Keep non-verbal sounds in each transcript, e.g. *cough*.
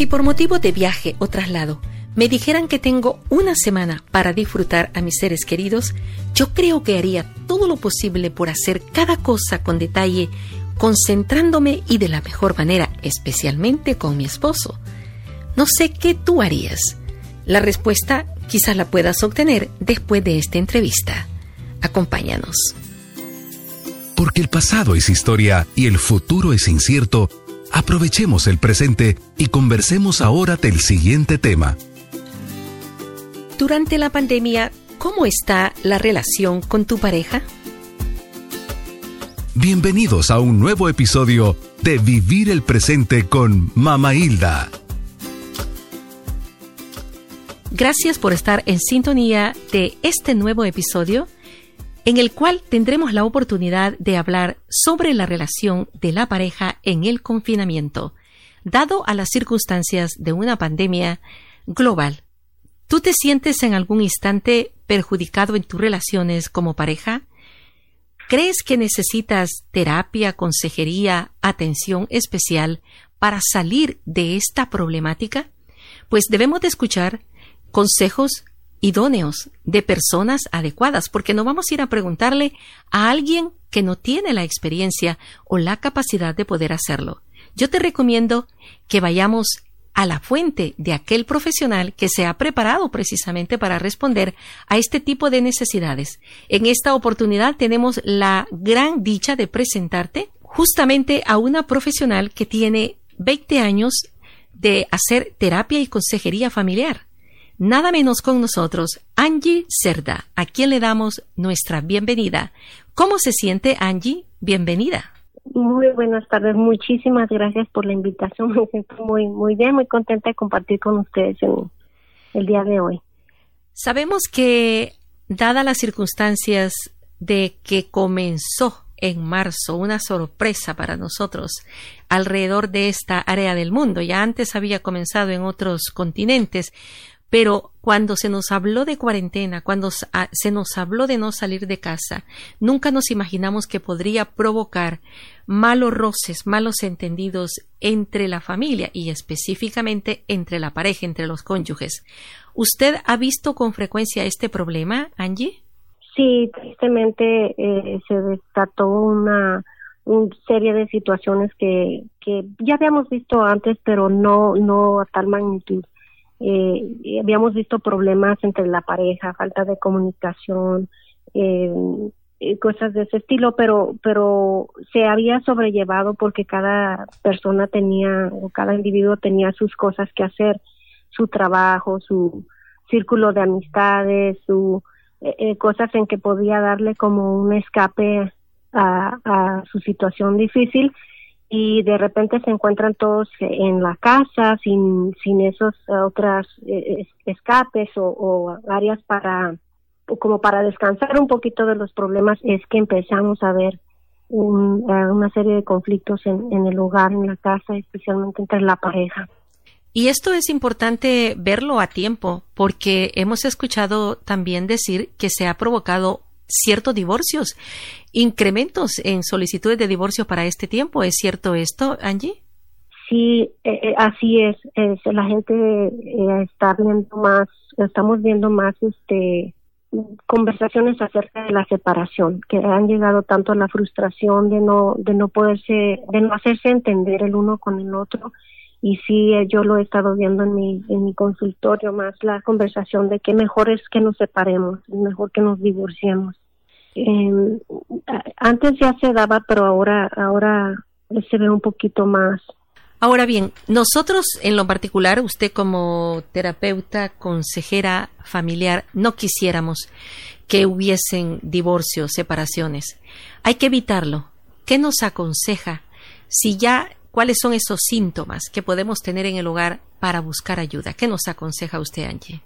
Si por motivo de viaje o traslado me dijeran que tengo una semana para disfrutar a mis seres queridos, yo creo que haría todo lo posible por hacer cada cosa con detalle, concentrándome y de la mejor manera, especialmente con mi esposo. No sé qué tú harías. La respuesta quizás la puedas obtener después de esta entrevista. Acompáñanos. Porque el pasado es historia y el futuro es incierto, aprovechemos el presente y conversemos ahora del siguiente tema. Durante la pandemia, ¿cómo está la relación con tu pareja? Bienvenidos a un nuevo episodio de Vivir el Presente con Mama Hilda. Gracias por estar en sintonía de este nuevo episodio en el cual tendremos la oportunidad de hablar sobre la relación de la pareja en el confinamiento, dado a las circunstancias de una pandemia global. ¿Tú te sientes en algún instante perjudicado en tus relaciones como pareja? ¿Crees que necesitas terapia, consejería, atención especial para salir de esta problemática? Pues debemos de escuchar consejos idóneos de personas adecuadas, porque no vamos a ir a preguntarle a alguien que no tiene la experiencia o la capacidad de poder hacerlo. Yo te recomiendo que vayamos a la fuente de aquel profesional que se ha preparado precisamente para responder a este tipo de necesidades. En esta oportunidad tenemos la gran dicha de presentarte justamente a una profesional que tiene 20 años de hacer terapia y consejería familiar nada menos con nosotros Angie Cerda, a quien le damos nuestra bienvenida. ¿Cómo se siente Angie? Bienvenida. Muy buenas tardes, muchísimas gracias por la invitación. Me siento muy, muy bien, muy contenta de compartir con ustedes el día de hoy. Sabemos que, dadas las circunstancias de que comenzó en marzo una sorpresa para nosotros alrededor de esta área del mundo. Ya antes había comenzado en otros continentes, pero cuando se nos habló de cuarentena, cuando ah, se nos habló de no salir de casa, nunca nos imaginamos que podría provocar malos roces, malos entendidos entre la familia y específicamente entre la pareja, entre los cónyuges. ¿Usted ha visto con frecuencia este problema, Angie? Sí, tristemente eh, se desató una, serie de situaciones que, que ya habíamos visto antes, pero no, no a tal magnitud eh, habíamos visto problemas entre la pareja, falta de comunicación, eh, eh, cosas de ese estilo, pero, pero se había sobrellevado porque cada persona tenía o cada individuo tenía sus cosas que hacer, su trabajo, su círculo de amistades, su eh, cosas en que podía darle como un escape a, a su situación difícil y de repente se encuentran todos en la casa sin, sin esos otras eh, escapes o, áreas para como para descansar un poquito de los problemas es que empezamos a ver un, una serie de conflictos en, en el hogar, en la casa, especialmente entre la pareja. Y esto es importante verlo a tiempo, porque hemos escuchado también decir que se ha provocado ciertos divorcios, incrementos en solicitudes de divorcio para este tiempo. ¿Es cierto esto, Angie? Sí, eh, eh, así es. La gente eh, está viendo más, estamos viendo más este conversaciones acerca de la separación, que han llegado tanto a la frustración de no de no poderse de no hacerse entender el uno con el otro y sí yo lo he estado viendo en mi en mi consultorio más la conversación de que mejor es que nos separemos, mejor que nos divorciemos antes ya se daba, pero ahora, ahora se ve un poquito más. Ahora bien, nosotros en lo particular, usted como terapeuta, consejera familiar, no quisiéramos que hubiesen divorcios, separaciones. Hay que evitarlo. ¿Qué nos aconseja? Si ya, ¿cuáles son esos síntomas que podemos tener en el hogar para buscar ayuda? ¿Qué nos aconseja usted, Angie?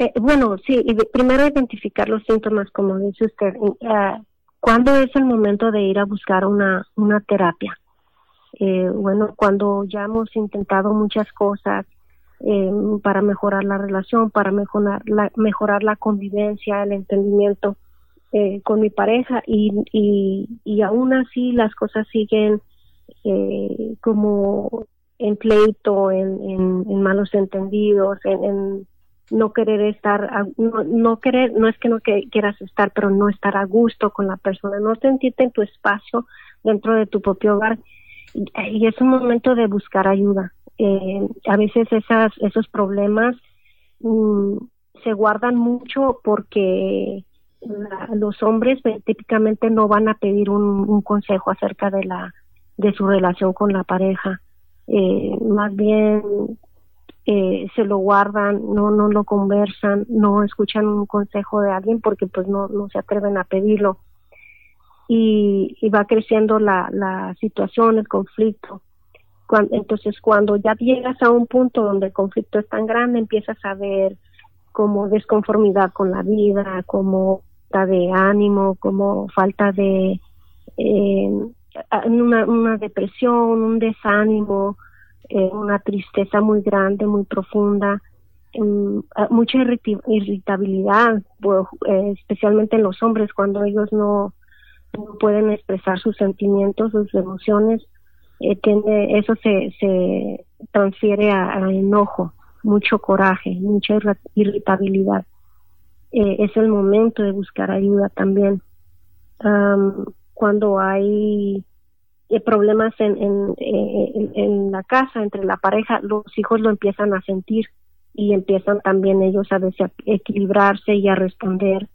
Eh, bueno, sí, primero identificar los síntomas, como dice usted. Eh, ¿Cuándo es el momento de ir a buscar una, una terapia? Eh, bueno, cuando ya hemos intentado muchas cosas eh, para mejorar la relación, para mejorar la, mejorar la convivencia, el entendimiento eh, con mi pareja y, y, y aún así las cosas siguen eh, como en pleito, en, malos entendidos, en, no querer estar, no, querer, no es que no quieras estar, pero no estar a gusto con la persona, no sentirte en tu espacio dentro de tu propio hogar. Y, es un momento de buscar ayuda. Eh, a veces esas, esos problemas mm, se guardan mucho porque los hombres pues, típicamente no van a pedir un, consejo acerca de la de su relación con la pareja eh, más bien eh, se lo guardan no no lo conversan no escuchan un consejo de alguien porque pues no no se atreven a pedirlo. Y, y va creciendo la la situación el conflicto. Entonces cuando ya llegas a un punto donde el conflicto es tan grande empiezas a ver como desconformidad con la vida, como falta de ánimo, como falta de eh, una, una, depresión, un desánimo, eh, una tristeza muy grande, muy profunda, em, mucha irritabilidad, pues, eh, especialmente en los hombres cuando ellos no, pueden expresar sus sentimientos, sus emociones, tiende, eso se, se transfiere a enojo mucho coraje, mucha irritabilidad. Eh, es el momento de buscar ayuda también. cuando hay eh, problemas en, en, en, la casa, entre la pareja, los hijos lo empiezan a sentir y empiezan también ellos a equilibrarse y a responder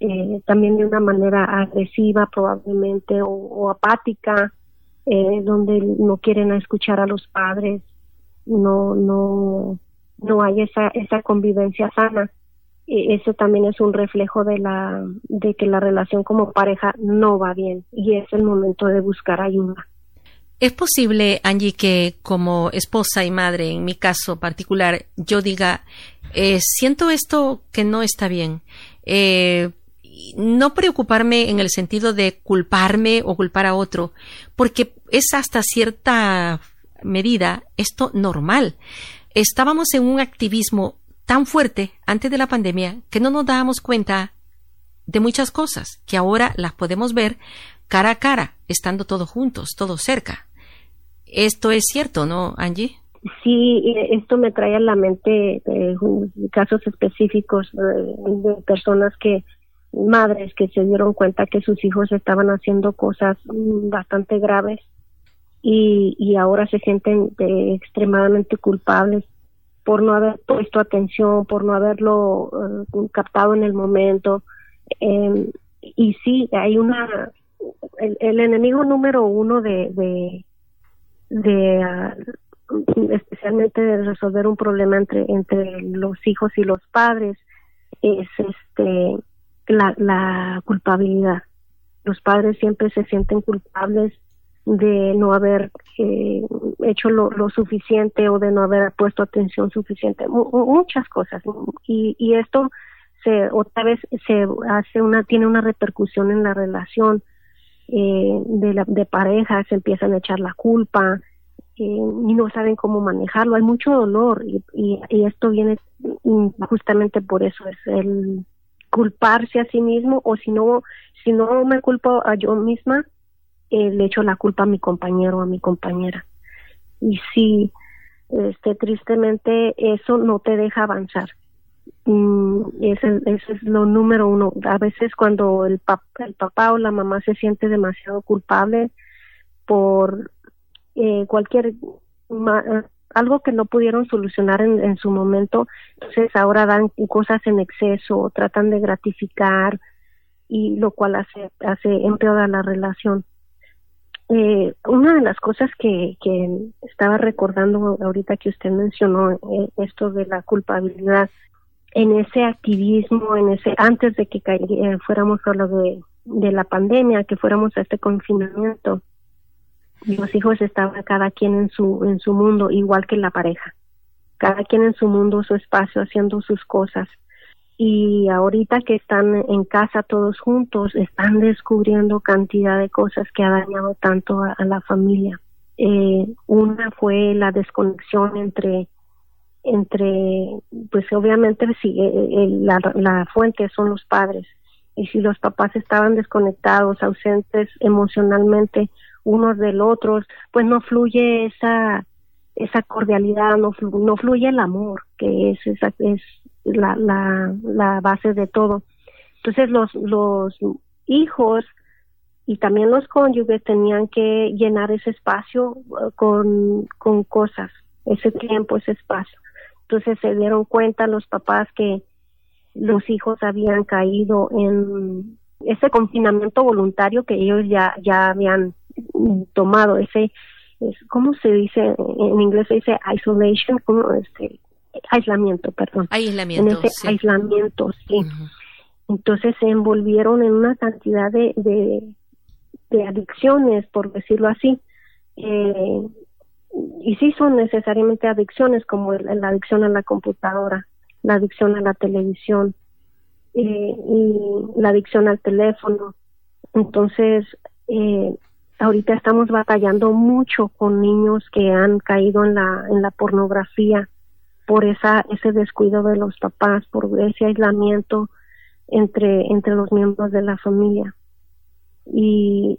eh, también de una manera agresiva probablemente o, apática, donde no quieren escuchar a los padres, no, no, no hay esa, esa convivencia sana. Y eso también es un reflejo de la de que la relación como pareja no va bien y es el momento de buscar ayuda. ¿Es posible, Angie, que como esposa y madre, en mi caso particular, yo diga, eh, siento esto que no está bien? Eh, no preocuparme en el sentido de culparme o culpar a otro, porque es hasta cierta medida esto normal estábamos en un activismo tan fuerte antes de la pandemia que no nos dábamos cuenta de muchas cosas que ahora las podemos ver cara a cara, estando todos juntos, todos cerca. Esto es cierto, ¿no, Angie? Sí, esto me trae a la mente eh, casos específicos de personas que, madres que se dieron cuenta que sus hijos estaban haciendo cosas bastante graves y, y ahora se sienten eh, extremadamente culpables por no haber puesto atención, por no haberlo eh, captado en el momento. Eh, y sí, hay una, el, enemigo número uno de, de, ah, especialmente de resolver un problema entre, entre los hijos y los padres, es este la, la culpabilidad. Los padres siempre se sienten culpables de no haber eh, hecho lo, lo, suficiente o de no haber puesto atención suficiente, muchas cosas. Y, y esto se otra vez se hace una tiene una repercusión en la relación eh, de, la, de pareja, se empiezan a echar la culpa eh, y no saben cómo manejarlo. Hay mucho dolor y, y, y esto viene justamente por eso, es el culparse a sí mismo o si no, si no me culpo a yo misma, eh, le echo la culpa a mi compañero o a mi compañera. Y sí, este, tristemente eso no te deja avanzar. Mm, ese, es lo número uno. A veces cuando el, el papá o la mamá se siente demasiado culpable por eh, cualquier algo que no pudieron solucionar en, en, su momento, entonces ahora dan cosas en exceso, tratan de gratificar y lo cual hace hace empeora la relación. Eh, una de las cosas que, que estaba recordando ahorita que usted mencionó, eh, esto de la culpabilidad, en ese activismo, en ese antes de que fuéramos a lo de, de la pandemia, que fuéramos a este confinamiento, los hijos estaban cada quien en su en su mundo, igual que la pareja, cada quien en su mundo, su espacio, haciendo sus cosas y ahorita que están en casa todos juntos están descubriendo cantidad de cosas que ha dañado tanto a, la familia. Eh, una fue la desconexión entre entre pues obviamente si eh, la, la fuente son los padres y si los papás estaban desconectados, ausentes emocionalmente unos del otro, pues no fluye esa esa cordialidad, no, no fluye el amor, que es, esa, es la, la, la base de todo. Entonces los, los hijos y también los cónyuges tenían que llenar ese espacio uh, con, con cosas, ese tiempo, ese espacio. Entonces se dieron cuenta los papás que los hijos habían caído en ese confinamiento voluntario que ellos ya, ya habían tomado, ese, es, ¿cómo se dice? En inglés se dice isolation, como este, aislamiento, perdón. Aislamiento. En ese aislamiento, sí. Entonces se envolvieron en una cantidad de, de, adicciones, por decirlo así. Eh, y sí son necesariamente adicciones como la adicción a la computadora, la adicción a la televisión eh, y la adicción al teléfono. Entonces, eh, ahorita estamos batallando mucho con niños que han caído en la, en la pornografía por esa, ese descuido de los papás, por ese aislamiento entre, entre los miembros de la familia. Y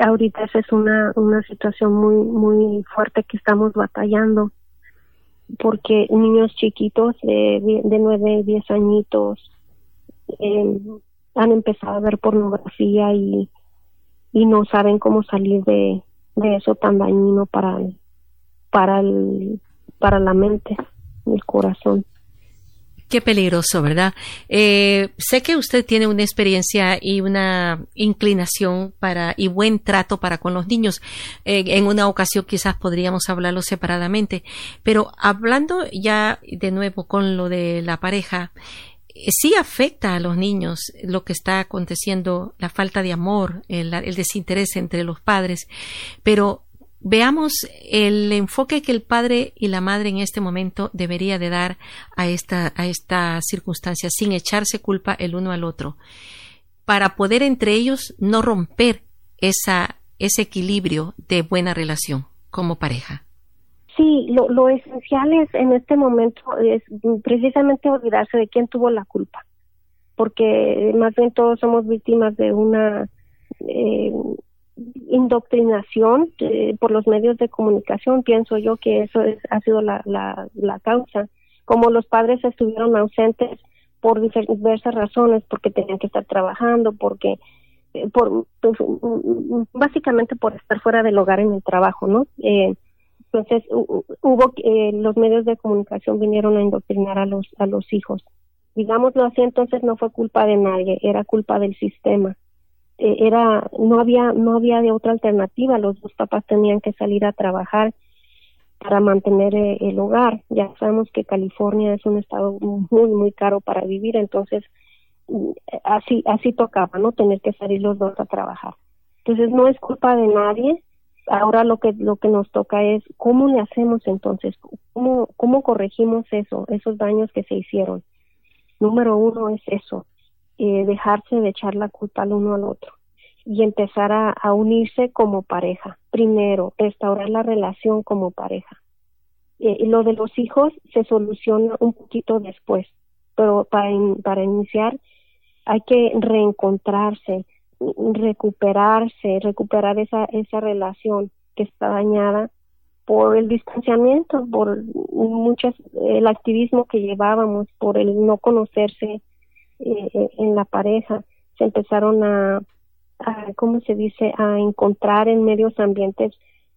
ahorita esa es una, una situación muy, muy fuerte que estamos batallando porque niños chiquitos de, de 9, 10 añitos eh, han empezado a ver pornografía y, y no saben cómo salir de, de eso tan dañino para, para, el, para la mente, el corazón. Qué peligroso, ¿verdad? Eh, sé que usted tiene una experiencia y una inclinación para y buen trato para con los niños. Eh, en una ocasión quizás podríamos hablarlo separadamente, pero hablando ya de nuevo con lo de la pareja, eh, sí afecta a los niños lo que está aconteciendo, la falta de amor, el, el desinterés entre los padres, pero Veamos el enfoque que el padre y la madre en este momento debería de dar a esta, a esta circunstancia sin echarse culpa el uno al otro, para poder entre ellos no romper esa, ese equilibrio de buena relación como pareja. Sí, lo, lo esencial es en este momento es precisamente olvidarse de quién tuvo la culpa, porque más bien todos somos víctimas de una eh, indoctrinación eh, por los medios de comunicación, pienso yo que eso es, ha sido la, la, la causa. Como los padres estuvieron ausentes por diversas razones, porque tenían que estar trabajando, porque eh, por pues, básicamente por estar fuera del hogar en el trabajo, ¿no? Eh, entonces hubo eh, los medios de comunicación vinieron a indoctrinar a los a los hijos. Digámoslo así, entonces no fue culpa de nadie, era culpa del sistema. Eh, era no había no había de otra alternativa. Los dos papás tenían que salir a trabajar para mantener eh, el hogar. Ya sabemos que California es un estado muy muy caro para vivir entonces mm, así así tocaba no tener que salir los dos a trabajar. Entonces no es culpa de nadie. Ahora lo que lo que nos toca es cómo le hacemos entonces cómo cómo corregimos eso esos daños que se hicieron. Número uno es eso eh, dejarse de echar la culpa al uno al otro y empezar a, unirse como pareja. Primero, restaurar la relación como pareja. Eh, lo de los hijos se soluciona un poquito después, pero para, para iniciar hay que reencontrarse, recuperarse, recuperar esa, esa relación que está dañada por el distanciamiento, por muchas, el activismo que llevábamos, por el no conocerse eh, en la pareja, se empezaron a, a, ¿cómo se dice?, a encontrar en medios ambientes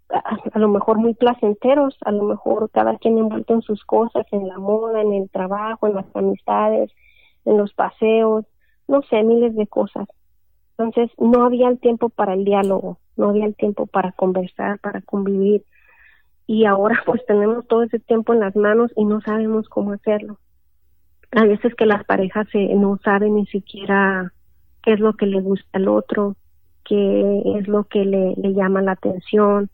a, lo mejor muy placenteros, a lo mejor cada quien envuelto en sus cosas, en la moda, en el trabajo, en las amistades, en los paseos, no sé, miles de cosas. Entonces, no había el tiempo para el diálogo, no había el tiempo para conversar, para convivir. Y ahora pues tenemos todo ese tiempo en las manos y no sabemos cómo hacerlo a veces que las parejas no saben ni siquiera qué es lo que le gusta al otro, qué es lo que le, llama la atención.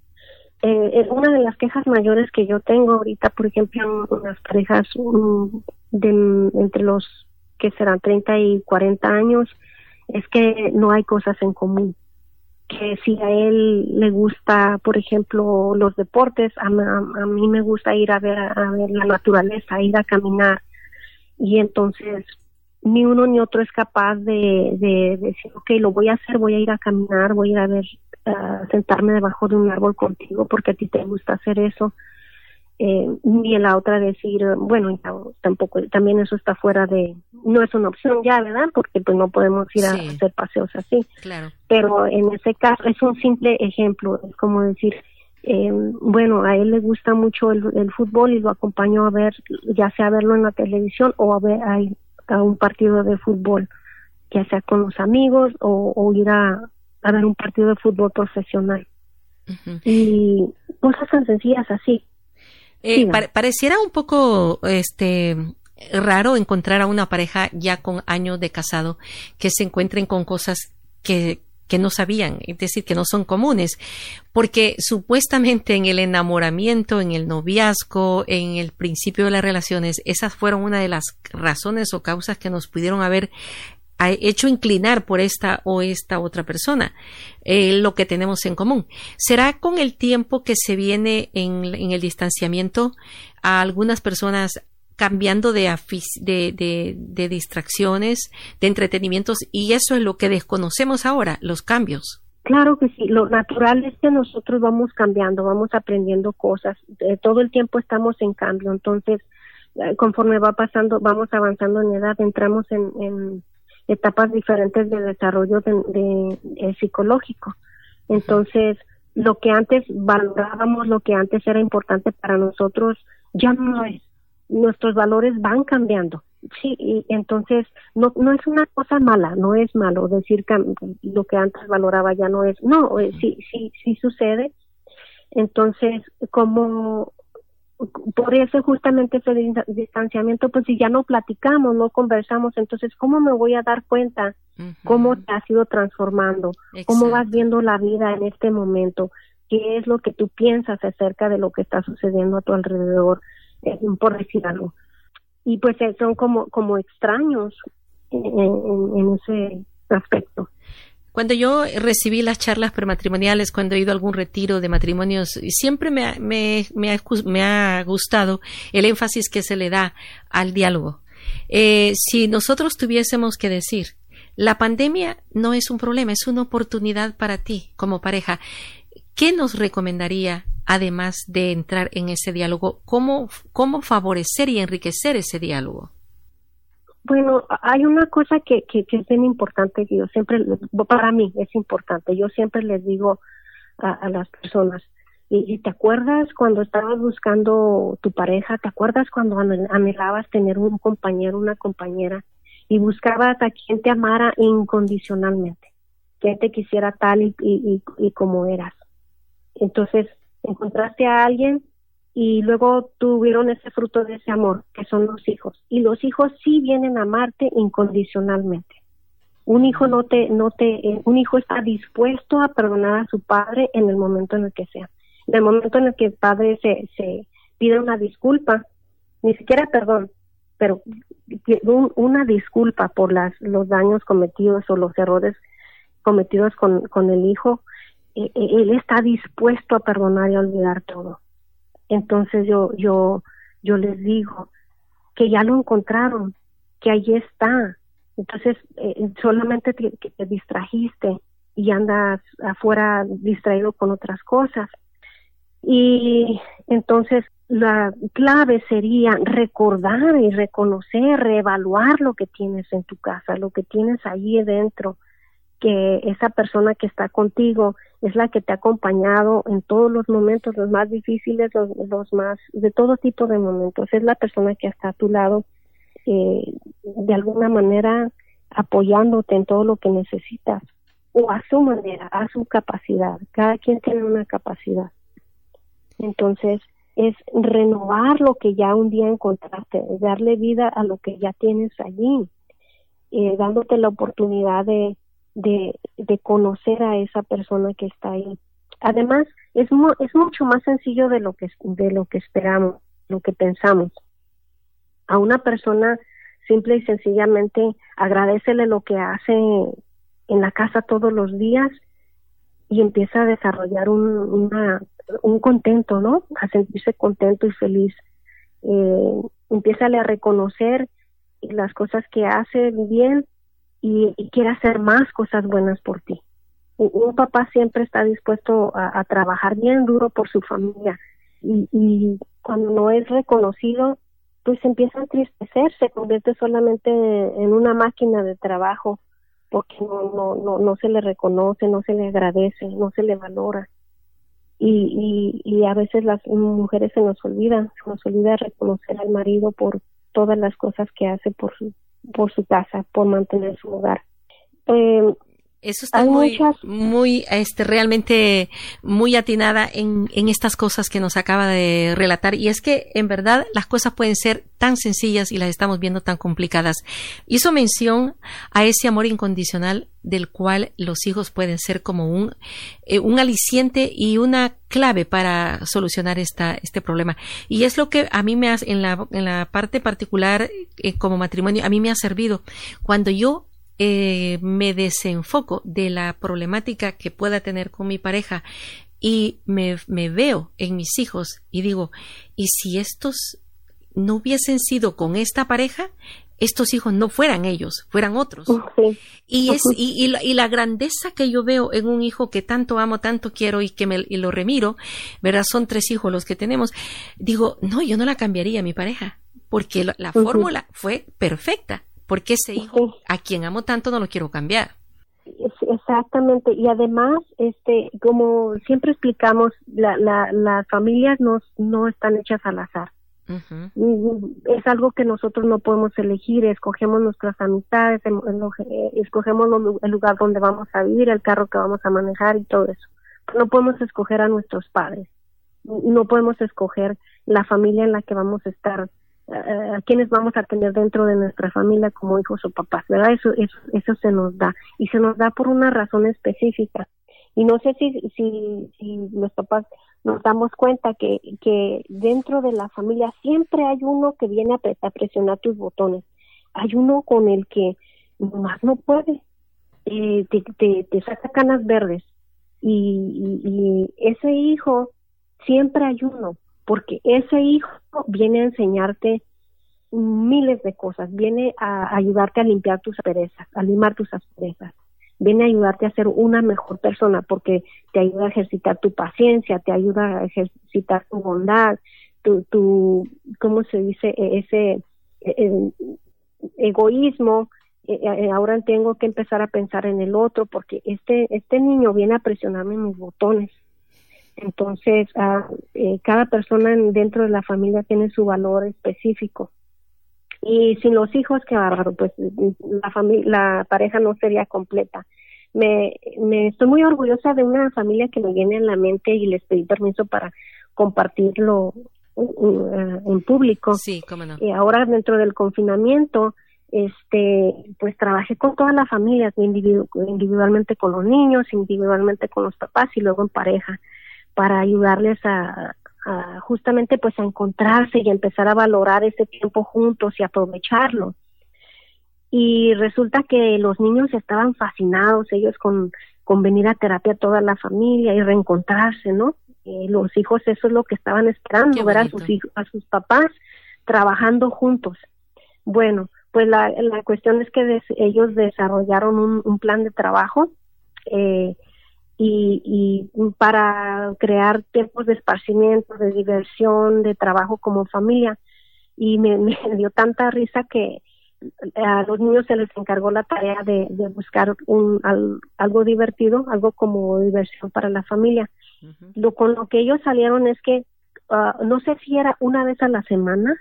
Eh, una de las quejas mayores que yo tengo ahorita, por ejemplo, en las parejas mm, de entre los que serán 30 y 40 años, es que no hay cosas en común. Que si a él le gusta, por ejemplo, los deportes, a, a, mí me gusta ir a ver, a ver la naturaleza, ir a caminar y entonces ni uno ni otro es capaz de, de, decir, ok, lo voy a hacer, voy a ir a caminar, voy a ir a ver, sentarme debajo de un árbol contigo porque a ti te gusta hacer eso. eh, ni la otra decir, bueno, tampoco, también eso está fuera de, no es una opción ya, ¿verdad? Porque pues no podemos ir a hacer paseos así. Claro. Pero en ese caso es un simple ejemplo, es como decir, eh, bueno, a él le gusta mucho el, fútbol y lo acompañó a ver, ya sea a verlo en la televisión o a ver a, un partido de fútbol, ya sea con los amigos o, ir a, ver un partido de fútbol profesional. Y cosas tan sencillas así. Eh, pareciera un poco este raro encontrar a una pareja ya con años de casado que se encuentren con cosas que, que no sabían, es decir, que no son comunes, porque supuestamente en el enamoramiento, en el noviazgo, en el principio de las relaciones, esas fueron una de las razones o causas que nos pudieron haber hecho inclinar por esta o esta otra persona, eh, lo que tenemos en común. ¿Será con el tiempo que se viene en, en el distanciamiento a algunas personas cambiando de, de, de, distracciones, de entretenimientos, y eso es lo que desconocemos ahora, los cambios. Claro que sí, lo natural es que nosotros vamos cambiando, vamos aprendiendo cosas, todo el tiempo estamos en cambio, entonces eh, conforme va pasando, vamos avanzando en edad, entramos en, etapas diferentes de desarrollo de, eh, psicológico. Entonces, lo que antes valorábamos, lo que antes era importante para nosotros, ya no es nuestros valores van cambiando. Sí, y entonces no, no es una cosa mala, no es malo decir que lo que antes valoraba ya no es, no, eh, sí, sí, sí sucede. Entonces, como por eso justamente ese distanciamiento, pues si ya no platicamos, no conversamos, entonces, ¿cómo me voy a dar cuenta cómo te has ido transformando? ¿Cómo vas viendo la vida en este momento? ¿Qué es lo que tú piensas acerca de lo que está sucediendo a tu alrededor? Por decir algo. Y pues eh, son como, como extraños en, ese aspecto. Cuando yo recibí las charlas prematrimoniales, cuando he ido a algún retiro de matrimonios, siempre me, me, me, ha, me ha, gustado el énfasis que se le da al diálogo. Eh, si nosotros tuviésemos que decir, la pandemia no es un problema, es una oportunidad para ti como pareja, ¿qué nos recomendaría además de entrar en ese diálogo, cómo, cómo favorecer y enriquecer ese diálogo? Bueno, hay una cosa que, que, es bien importante, que yo siempre, para mí es importante, yo siempre les digo a, las personas, y, te acuerdas cuando estabas buscando tu pareja, te acuerdas cuando anhelabas tener un compañero, una compañera, y buscabas a quien te amara incondicionalmente, quien te quisiera tal y, y como eras. Entonces, encontraste a alguien y luego tuvieron ese fruto de ese amor, que son los hijos. Y los hijos sí vienen a amarte incondicionalmente. Un hijo no te, no te, eh, un hijo está dispuesto a perdonar a su padre en el momento en el que sea. En el momento en el que el padre se, se pide una disculpa, ni siquiera perdón, pero una disculpa por las, los daños cometidos o los errores cometidos con, con el hijo, él está dispuesto a perdonar y a olvidar todo. Entonces yo, yo, yo les digo que ya lo encontraron, que allí está. Entonces eh, solamente te, te distrajiste y andas afuera distraído con otras cosas. Y entonces la clave sería recordar y reconocer, reevaluar lo que tienes en tu casa, lo que tienes allí dentro, que esa persona que está contigo es la que te ha acompañado en todos los momentos, los más difíciles, los, más, de todo tipo de momentos. Es la persona que está a tu lado, eh, de alguna manera apoyándote en todo lo que necesitas, o a su manera, a su capacidad. Cada quien tiene una capacidad. Entonces, es renovar lo que ya un día encontraste, darle vida a lo que ya tienes allí, eh, dándote la oportunidad de de, de conocer a esa persona que está ahí. Además, es, es mucho más sencillo de lo que de lo que esperamos, lo que pensamos. A una persona simple y sencillamente agradecele lo que hace en la casa todos los días y empieza a desarrollar un, un contento, ¿no? A sentirse contento y feliz. Eh, empieza a reconocer las cosas que hace bien y, quiere hacer más cosas buenas por ti. Un, papá siempre está dispuesto a, trabajar bien duro por su familia y, cuando no es reconocido, pues empieza a entristecer, se convierte solamente en una máquina de trabajo porque no, no, no, no se le reconoce, no se le agradece, no se le valora. Y, y, y a veces las mujeres se nos olvidan, se nos olvida reconocer al marido por todas las cosas que hace por su, por su casa, por mantener su hogar. Eh, eso está muy, muy, este, realmente muy atinada en, en estas cosas que nos acaba de relatar. Y es que, en verdad, las cosas pueden ser tan sencillas y las estamos viendo tan complicadas. Hizo mención a ese amor incondicional del cual los hijos pueden ser como un, eh, un aliciente y una clave para solucionar esta, este problema. Y es lo que a mí me ha, en la, en la parte particular eh, como matrimonio, a mí me ha servido. Cuando yo eh, me desenfoco de la problemática que pueda tener con mi pareja y me, veo en mis hijos y digo, ¿y si estos no hubiesen sido con esta pareja? estos hijos no fueran ellos, fueran otros. Y, es, y, la, grandeza que yo veo en un hijo que tanto amo, tanto quiero y que me y lo remiro, ¿verdad? Son tres hijos los que tenemos. Digo, no, yo no la cambiaría mi pareja, porque la, fórmula fue perfecta porque ese hijo a quien amo tanto no lo quiero cambiar. Exactamente, y además, este, como siempre explicamos, la, la, las familias no, no están hechas al azar. Es algo que nosotros no podemos elegir, escogemos nuestras amistades, em, escogemos el lugar donde vamos a vivir, el carro que vamos a manejar y todo eso. No podemos escoger a nuestros padres, no podemos escoger la familia en la que vamos a estar a quienes vamos a tener dentro de nuestra familia como hijos o papás, ¿verdad? Eso, eso, eso se nos da y se nos da por una razón específica. Y no sé si, si, si los papás nos damos cuenta que, que dentro de la familia siempre hay uno que viene a, presionar tus botones. Hay uno con el que más no puede, eh, te, te, te, saca canas verdes. Y, y ese hijo, siempre hay uno porque ese hijo viene a enseñarte miles de cosas, viene a ayudarte a limpiar tus asperezas, a limar tus asperezas, viene a ayudarte a ser una mejor persona porque te ayuda a ejercitar tu paciencia, te ayuda a ejercitar tu bondad, tu, tu ¿cómo se dice? E, ese e, e, egoísmo, ahora tengo que empezar a pensar en el otro porque este, este niño viene a presionarme mis botones entonces, ah, eh, cada persona dentro de la familia tiene su valor específico. Y sin los hijos, qué bárbaro, pues la, familia, la pareja no sería completa. Me, me estoy muy orgullosa de una familia que me viene en la mente y les pedí permiso para compartirlo en público. Sí, cómo no. Y ahora dentro del confinamiento, este, pues trabajé con toda la familia, individualmente con los niños, individualmente con los papás y luego en pareja para ayudarles a, justamente pues a encontrarse y empezar a valorar ese tiempo juntos y aprovecharlo. Y resulta que los niños estaban fascinados, ellos con, con venir a terapia toda la familia y reencontrarse, ¿no? Eh, los hijos eso es lo que estaban esperando, ver a sus hijos, a sus papás trabajando juntos. Bueno, pues la, la cuestión es que ellos desarrollaron un, un plan de trabajo eh, y, para crear tiempos de esparcimiento, de diversión, de trabajo como familia. Y me, *laughs* dio tanta risa que a los niños se les encargó la tarea de, buscar un, algo divertido, algo como diversión para la familia. Lo con lo que ellos salieron es que ah, no sé si era una vez a la semana,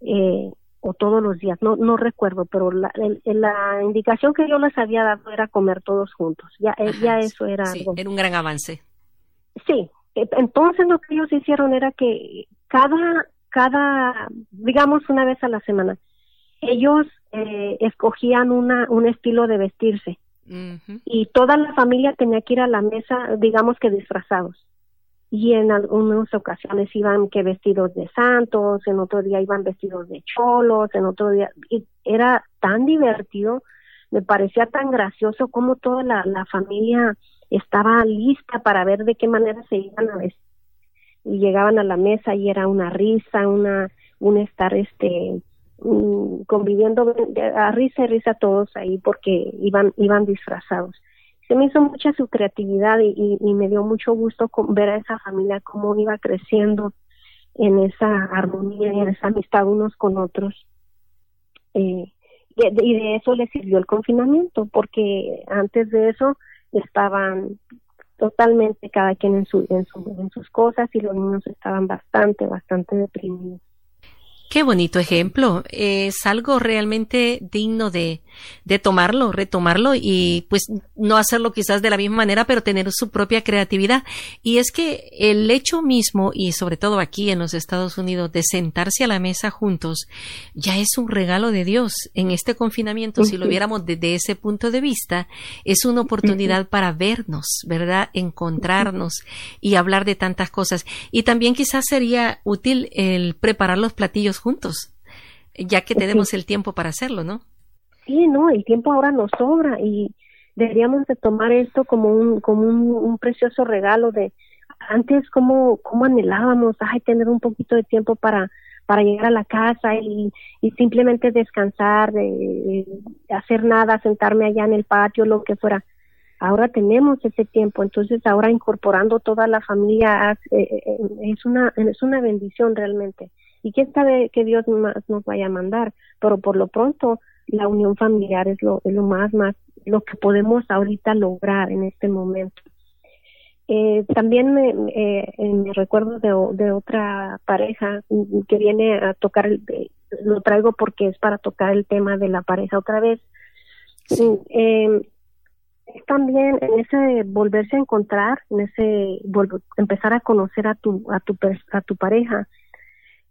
eh, o todos los días, no, no recuerdo, pero la, la indicación que yo les había dado era comer todos juntos, ya, eh, ya eso era sí, Era un gran avance. Sí, eh, entonces lo que ellos hicieron era que cada, cada, digamos una vez a la semana, ellos eh, escogían una, un estilo de vestirse. Y toda la familia tenía que ir a la mesa, digamos que disfrazados y en algunas ocasiones iban que vestidos de santos, en otro día iban vestidos de cholos, en otro día y era tan divertido, me parecía tan gracioso como toda la, la familia estaba lista para ver de qué manera se iban a vestir. Y llegaban a la mesa y era una risa, una un estar este mm, conviviendo a risa y risa todos ahí porque iban iban disfrazados se me hizo mucha su creatividad y, me dio mucho gusto ver a esa familia cómo iba creciendo en esa armonía y en esa amistad unos con otros. Eh, y de eso le sirvió el confinamiento, porque antes de eso estaban totalmente cada quien en, su, en, su, en sus cosas y los niños estaban bastante, bastante deprimidos. Qué bonito ejemplo. Es algo realmente digno de, de tomarlo, retomarlo y pues no hacerlo quizás de la misma manera, pero tener su propia creatividad. Y es que el hecho mismo, y sobre todo aquí en los Estados Unidos, de sentarse a la mesa juntos, ya es un regalo de Dios. En este confinamiento, si lo viéramos desde ese punto de vista, es una oportunidad para vernos, ¿verdad? Encontrarnos y hablar de tantas cosas. Y también quizás sería útil el preparar los platillos juntos, ya que tenemos el tiempo para hacerlo, ¿no? Sí, no, el tiempo ahora nos sobra y deberíamos de tomar esto como un como un, precioso regalo de antes como como anhelábamos, ay, tener un poquito de tiempo para para llegar a la casa y, y simplemente descansar, de, hacer nada, sentarme allá en el patio, lo que fuera. Ahora tenemos ese tiempo, entonces ahora incorporando toda la familia eh, eh, es una es una bendición realmente y quién sabe que Dios más nos vaya a mandar, pero por lo pronto la unión familiar es lo, es lo más, más, lo que podemos ahorita lograr en este momento. Eh, también me, eh, me recuerdo de, de, otra pareja que viene a tocar, el, lo traigo porque es para tocar el tema de la pareja otra vez. Eh, también en ese volverse a encontrar, en ese empezar a conocer a tu a tu a tu pareja,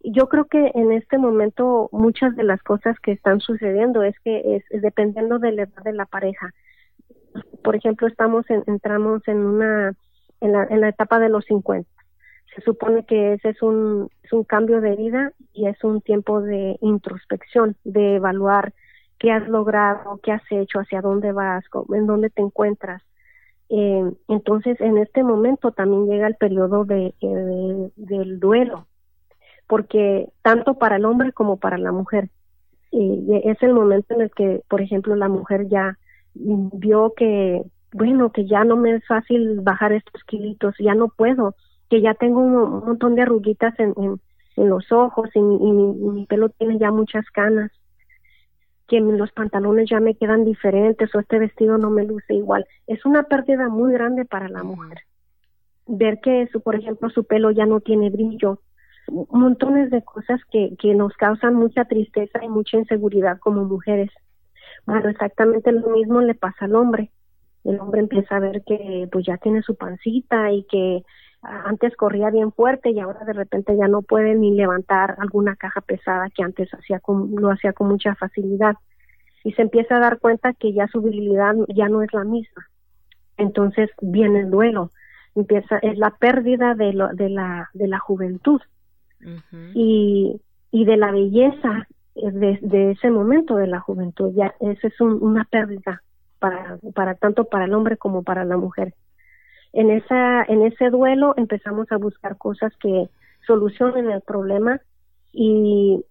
yo creo que en este momento muchas de las cosas que están sucediendo es que es, dependiendo de la edad de la pareja. Por ejemplo, estamos en, entramos en una en la, en la etapa de los 50. Se supone que ese es un, es un cambio de vida y es un tiempo de introspección, de evaluar qué has logrado, qué has hecho, hacia dónde vas, en dónde te encuentras. Eh, entonces, en este momento también llega el periodo de, del duelo, porque tanto para el hombre como para la mujer es el momento en el que, por ejemplo, la mujer ya vio que, bueno, que ya no me es fácil bajar estos kilitos, ya no puedo, que ya tengo un, montón de arruguitas en, en, los ojos y, mi, pelo tiene ya muchas canas, que los pantalones ya me quedan diferentes o este vestido no me luce igual. Es una pérdida muy grande para la mujer. Ver que, su, por ejemplo, su pelo ya no tiene brillo, montones de cosas que, que nos causan mucha tristeza y mucha inseguridad como mujeres. Bueno, exactamente lo mismo le pasa al hombre. El hombre empieza a ver que pues ya tiene su pancita y que antes corría bien fuerte y ahora de repente ya no puede ni levantar alguna caja pesada que antes hacía con, lo hacía con mucha facilidad y se empieza a dar cuenta que ya su virilidad ya no es la misma. Entonces viene el duelo, empieza es la pérdida de, lo, de la de la juventud y, y de la belleza de, de, ese momento de la juventud. Ya esa es una pérdida para, para tanto para el hombre como para la mujer. En esa en ese duelo empezamos a buscar cosas que solucionen el problema y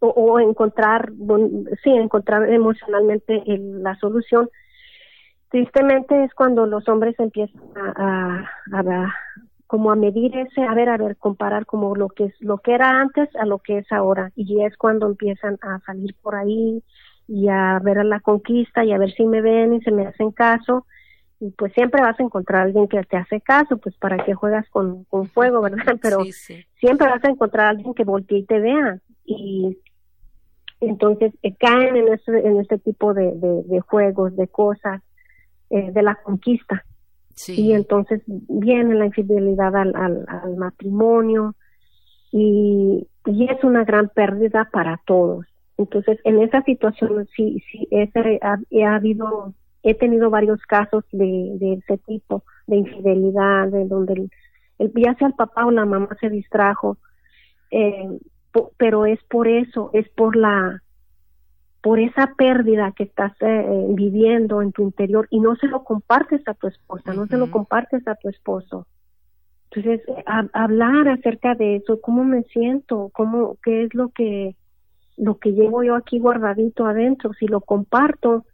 o, encontrar sí encontrar emocionalmente la solución tristemente es cuando los hombres empiezan a, como a medir ese, a ver, a ver, comparar como lo que es, lo que era antes a lo que es ahora. Y es cuando empiezan a salir por ahí y a ver a la conquista y a ver si me ven y se me hacen caso. Y pues siempre vas a encontrar a alguien que te hace caso, pues para que juegas con, con fuego, ¿verdad? *laughs* Pero siempre vas a encontrar a alguien que voltee y te vea. Y entonces eh, caen en ese, en este tipo de, de, juegos, de cosas, eh, de la conquista y entonces viene la infidelidad al, al, matrimonio y, y, es una gran pérdida para todos. Entonces, en esa situación sí, sí ese, ha, ha, habido, he tenido varios casos de, de ese tipo, de infidelidad, de donde el, ya sea el papá o la mamá se distrajo, eh, pero es por eso, es por la por esa pérdida que estás eh, viviendo en tu interior y no se lo compartes a tu esposa, no se lo compartes a tu esposo. Entonces, hablar acerca de eso, cómo me siento, cómo, qué es lo que, lo que llevo yo aquí guardadito adentro, si lo comparto,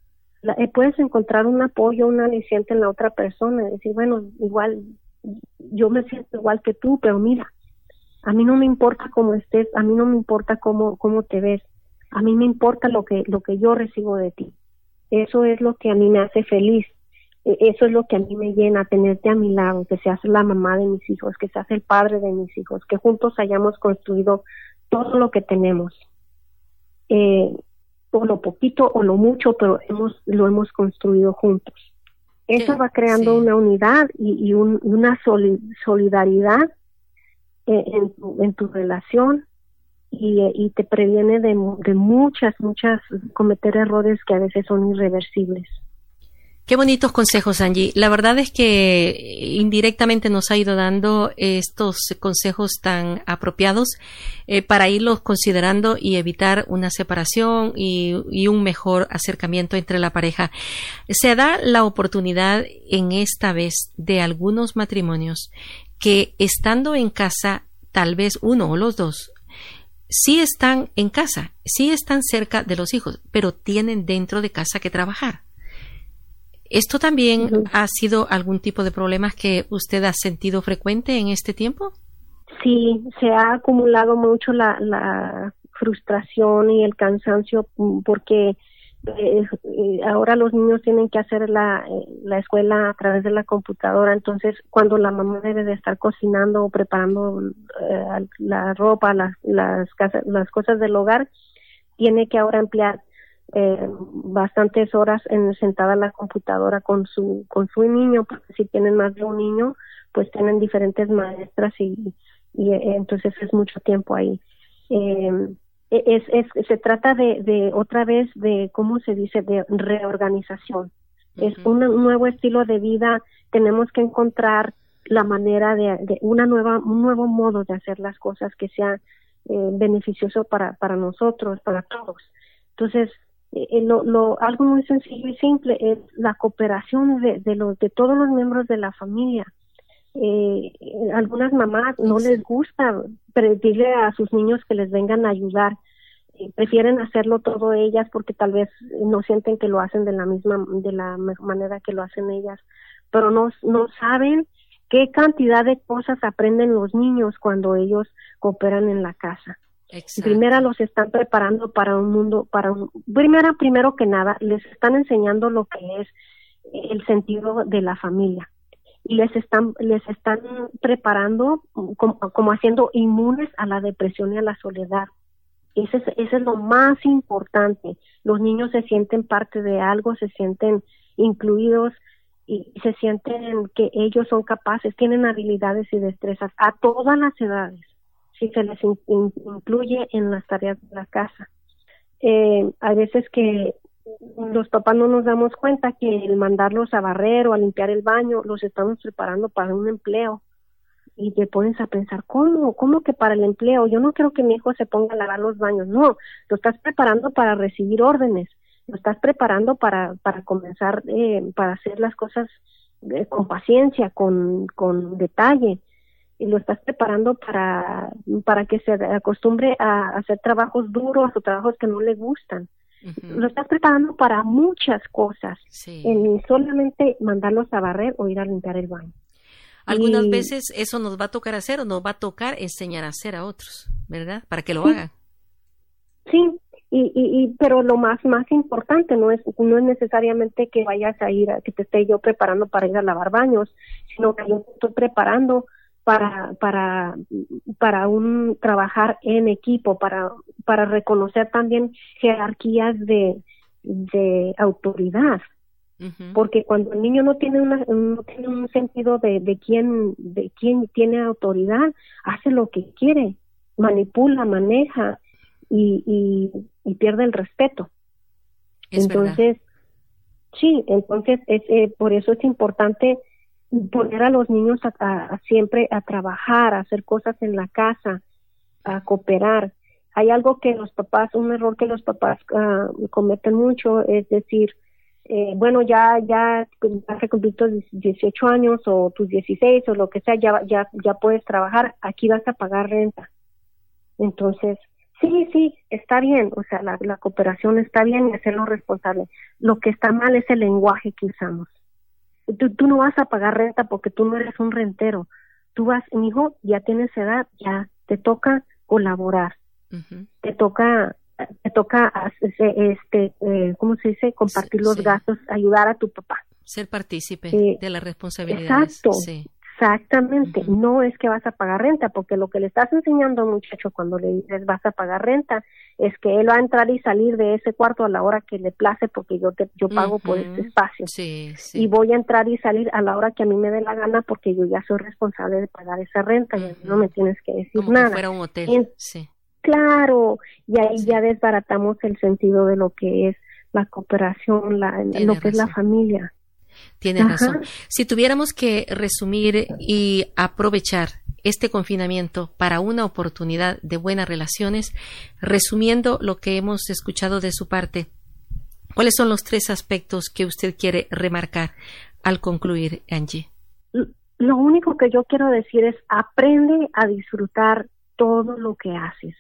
eh, puedes encontrar un apoyo, un aliciente en la otra persona, decir, bueno, igual, yo me siento igual que tú, pero mira, A mí no me importa cómo estés, a mí no me importa cómo, cómo te ves, a mí me importa lo que, lo que yo recibo de ti. Eso es lo que a mí me hace feliz. E, eso es lo que a mí me llena, tenerte a mi lado, que seas la mamá de mis hijos, que seas el padre de mis hijos, que juntos hayamos construido todo lo que tenemos. Eh, o lo poquito o lo mucho, pero hemos, lo hemos construido juntos. Eso va creando una unidad y, una solidaridad eh, en, tu, en tu relación y, te previene de, de muchas, muchas cometer errores que a veces son irreversibles. Qué bonitos consejos, Angie. La verdad es que indirectamente nos ha ido dando estos consejos tan apropiados eh, para irlos considerando y evitar una separación y, un mejor acercamiento entre la pareja. Se da la oportunidad en esta vez de algunos matrimonios que estando en casa, tal vez uno o los dos, sí están en casa, sí están cerca de los hijos, pero tienen dentro de casa que trabajar ¿Esto también ha sido algún tipo de problemas que usted ha sentido frecuente en este tiempo? Sí, se ha acumulado mucho la, la frustración y el cansancio mm, porque eh, eh, ahora los niños tienen que hacer la, eh, la escuela a través de la computadora, entonces cuando la mamá debe de estar cocinando o preparando la ropa, las, las, las cosas del hogar, tiene que ahora emplear eh, bastantes horas en, sentada en la computadora con su con su niño porque si tienen más de un niño pues tienen diferentes maestras y, y eh, entonces es mucho tiempo ahí. Eh, es, es se trata de, de otra vez de cómo se dice de reorganización. Es un nuevo estilo de vida. Tenemos que encontrar la manera de, de, una nueva un nuevo modo de hacer las cosas que sea eh, beneficioso para para nosotros para todos. Entonces eh, eh, lo, lo, algo muy sencillo y simple es la cooperación de, de, los, de todos los miembros de la familia. Eh, algunas mamás no les gusta pedirle a sus niños que les vengan a ayudar. Eh, prefieren hacerlo todo ellas porque tal vez no sienten que lo hacen de la misma, de la manera que lo hacen ellas. Pero no, no saben qué cantidad de cosas aprenden los niños cuando ellos cooperan en la casa. Primero los están preparando para un mundo, para un, primero, primero que nada, les están enseñando lo que es el sentido de la familia les están, les están preparando como, como haciendo inmunes a la depresión y a la soledad. Ese es, ese es lo más importante. Los niños se sienten parte de algo, se sienten incluidos y se sienten que ellos son capaces, tienen habilidades y destrezas a todas las edades si se les incluye en las tareas de la casa. Eh, hay veces que los papás no nos damos cuenta que el mandarlos a barrer o a limpiar el baño los estamos preparando para un empleo y te pones a pensar, ¿cómo? ¿Cómo que para el empleo? Yo no quiero que mi hijo se ponga a lavar los baños, no, lo estás preparando para recibir órdenes, lo estás preparando para, para comenzar, eh, para hacer las cosas eh, con paciencia, con, con detalle, y lo estás preparando para, para que se acostumbre a hacer trabajos duros o trabajos que no le gustan. Lo estás preparando para muchas cosas, en solamente mandarlos a barrer o ir a limpiar el baño. Algunas veces eso nos va a tocar hacer o nos va a tocar enseñar a hacer a otros, ¿verdad? Para que lo hagan. Sí, y, y, pero lo más más importante no es no es necesariamente que vayas a ir a, que te esté yo preparando para ir a lavar baños sino que yo te estoy preparando para, para, para un trabajar en equipo, para, para reconocer también jerarquías de, de autoridad. Porque cuando el niño no tiene, una, no tiene un sentido de, de, quién, de quién tiene autoridad, hace lo que quiere, manipula, maneja y, y, y pierde el respeto. entonces, sí, entonces es, eh, por eso es importante poner a los niños a, siempre a trabajar, a hacer cosas en la casa, a cooperar. Hay algo que los papás, un error que los papás ah, cometen mucho, es decir, eh, bueno, ya, ya a cumplir tus 18 años o tus 16 o lo que sea, ya, ya, ya puedes trabajar, aquí vas a pagar renta. Entonces, sí, sí, está bien, o sea, la cooperación está bien y hacerlo responsable. Lo que está mal es el lenguaje que usamos tú, no vas a pagar renta porque tú no eres un rentero. Tú vas, mi hijo, ya tienes edad, ya te toca colaborar, te toca te toca este eh, cómo se dice compartir los gastos ayudar a tu papá. Ser partícipe de la responsabilidad exacto. Exactamente, no es que vas a pagar renta, porque lo que le estás enseñando muchacho cuando le dices vas a pagar renta es que él va a entrar y salir de ese cuarto a la hora que le place porque yo te, yo pago por este espacio. Sí, Y voy a entrar y salir a la hora que a mí me dé la gana porque yo ya soy responsable de pagar esa renta y no me tienes que decir Como nada. Que fuera un hotel. sí. Claro, y ahí ya desbaratamos el sentido de lo que es la cooperación, la, lo que es la familia. Tienes razón. Si tuviéramos que resumir y aprovechar este confinamiento para una oportunidad de buenas relaciones, resumiendo lo que hemos escuchado de su parte, ¿cuáles son los tres aspectos que usted quiere remarcar al concluir, Angie? Lo único que yo quiero decir es aprende a disfrutar todo lo que haces.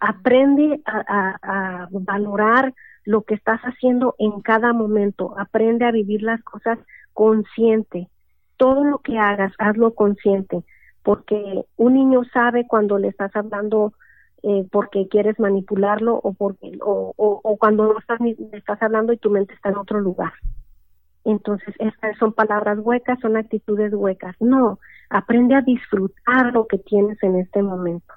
Aprende a valorar lo que estás haciendo en cada momento. Aprende a vivir las cosas consciente. Todo lo que hagas, hazlo consciente, porque un niño sabe cuando le estás hablando eh, porque quieres manipularlo o porque cuando no estás le estás hablando y tu mente está en otro lugar. Entonces, estas son palabras huecas, son actitudes huecas. No, aprende a disfrutar lo que tienes en este momento.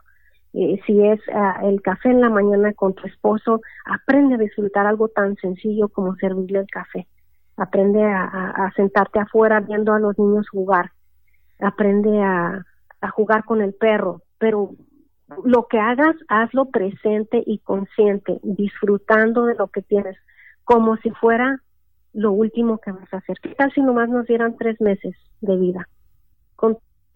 Eh, si es ah, el café en la mañana con tu esposo, aprende a disfrutar algo tan sencillo como servirle el café. Aprende a, sentarte afuera viendo a los niños jugar. Aprende a, jugar con el perro. Pero lo que hagas, hazlo presente y consciente, disfrutando de lo que tienes, como si fuera lo último que vas a hacer. ¿Qué tal si nomás nos dieran tres meses de vida?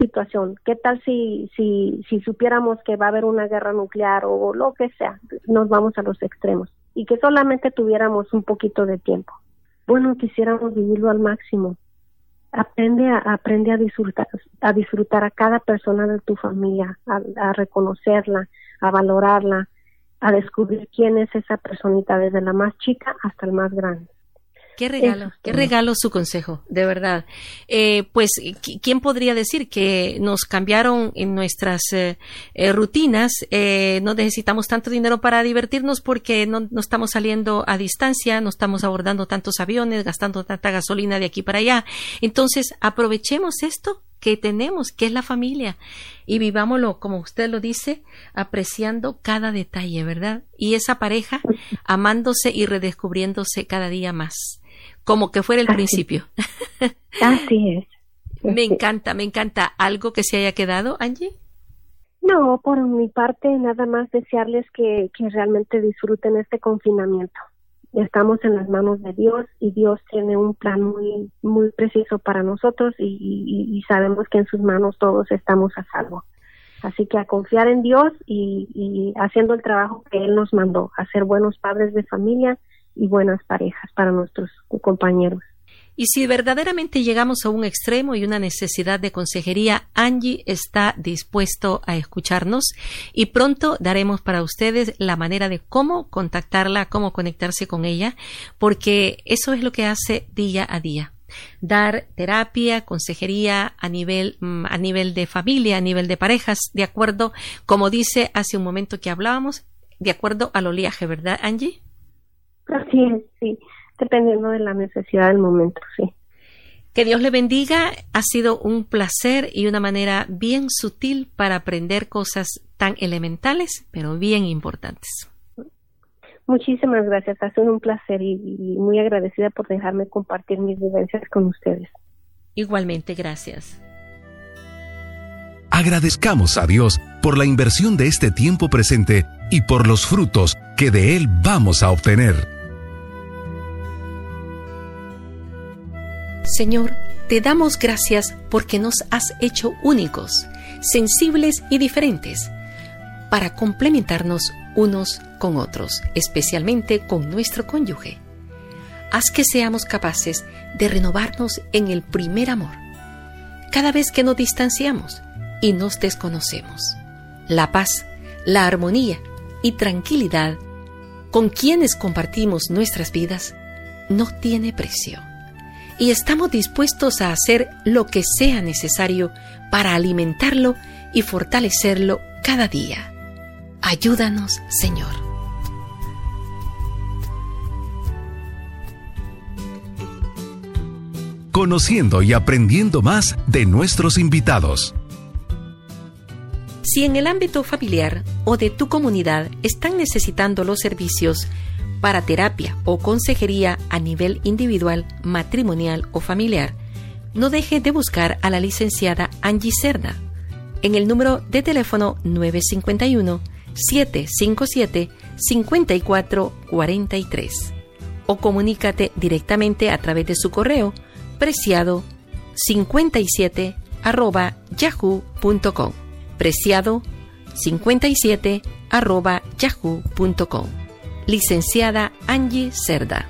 Situación. ¿Qué tal si, si, si supiéramos que va a haber una guerra nuclear o lo que sea? Nos vamos a los extremos y que solamente tuviéramos un poquito de tiempo. Bueno, quisiéramos vivirlo al máximo. Aprende a, aprende a disfrutar, a disfrutar a cada persona de tu familia, a reconocerla, a valorarla, a descubrir quién es esa personita desde la más chica hasta el más grande. Qué regalo, qué regalo su consejo, de verdad. Eh, pues, ¿quién podría decir que nos cambiaron en nuestras eh, eh, rutinas? no necesitamos tanto dinero para divertirnos porque no, no, estamos saliendo a distancia, no estamos abordando tantos aviones, gastando tanta gasolina de aquí para allá. Entonces, aprovechemos esto que tenemos, que es la familia, y vivámoslo, como usted lo dice, apreciando cada detalle, ¿verdad? Y esa pareja amándose y redescubriéndose cada día más como que fuera el principio. Así es. *laughs* Me encanta, me encanta. ¿Algo que se haya quedado, Angie? No, por mi parte, nada más desearles que, que realmente disfruten este confinamiento. Estamos en las manos de Dios y Dios tiene un plan muy, muy preciso para nosotros y, y, sabemos que en sus manos todos estamos a salvo. Así que a confiar en Dios y, y haciendo el trabajo que Él nos mandó, a ser buenos padres de familia y buenas parejas para nuestros compañeros. Y si verdaderamente llegamos a un extremo y una necesidad de consejería, Angie está dispuesto a escucharnos y pronto daremos para ustedes la manera de cómo contactarla, cómo conectarse con ella, porque eso es lo que hace día a día. Dar terapia, consejería a nivel, mm, a nivel de familia, a nivel de parejas, de acuerdo, como dice hace un momento que hablábamos, de acuerdo al oleaje, ¿verdad, Angie? Así es, sí, dependiendo de la necesidad del momento, sí. Que Dios le bendiga. Ha sido un placer y una manera bien sutil para aprender cosas tan elementales, pero bien importantes. Muchísimas gracias. Ha sido un placer y, muy agradecida por dejarme compartir mis vivencias con ustedes. Igualmente, gracias. Agradezcamos a Dios por la inversión de este tiempo presente y por los frutos que de Él vamos a obtener. Señor, te damos gracias porque nos has hecho únicos, sensibles y diferentes, para complementarnos unos con otros, especialmente con nuestro cónyuge. Haz que seamos capaces de renovarnos en el primer amor, cada vez que nos distanciamos y nos desconocemos. La paz, la armonía y tranquilidad con quienes compartimos nuestras vidas no tiene precio y estamos dispuestos a hacer lo que sea necesario para alimentarlo y fortalecerlo cada día. Ayúdanos, Señor. Conociendo y aprendiendo más de nuestros invitados. Si en el ámbito familiar o de tu comunidad están necesitando los servicios para terapia o consejería a nivel individual, matrimonial o familiar, no deje de buscar a la licenciada Angie Cerda en el número de teléfono 951-757-5443 o comunícate directamente a través de su correo preciado 57 arroba yahoo.com preciado 57 arroba yahoo.com Licenciada Angie Cerda.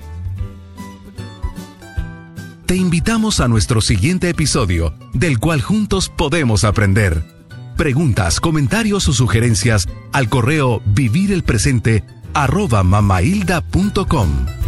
Te invitamos a nuestro siguiente episodio, del cual juntos podemos aprender. Preguntas, comentarios o sugerencias al correo vivirelpresente arroba mamailda.com.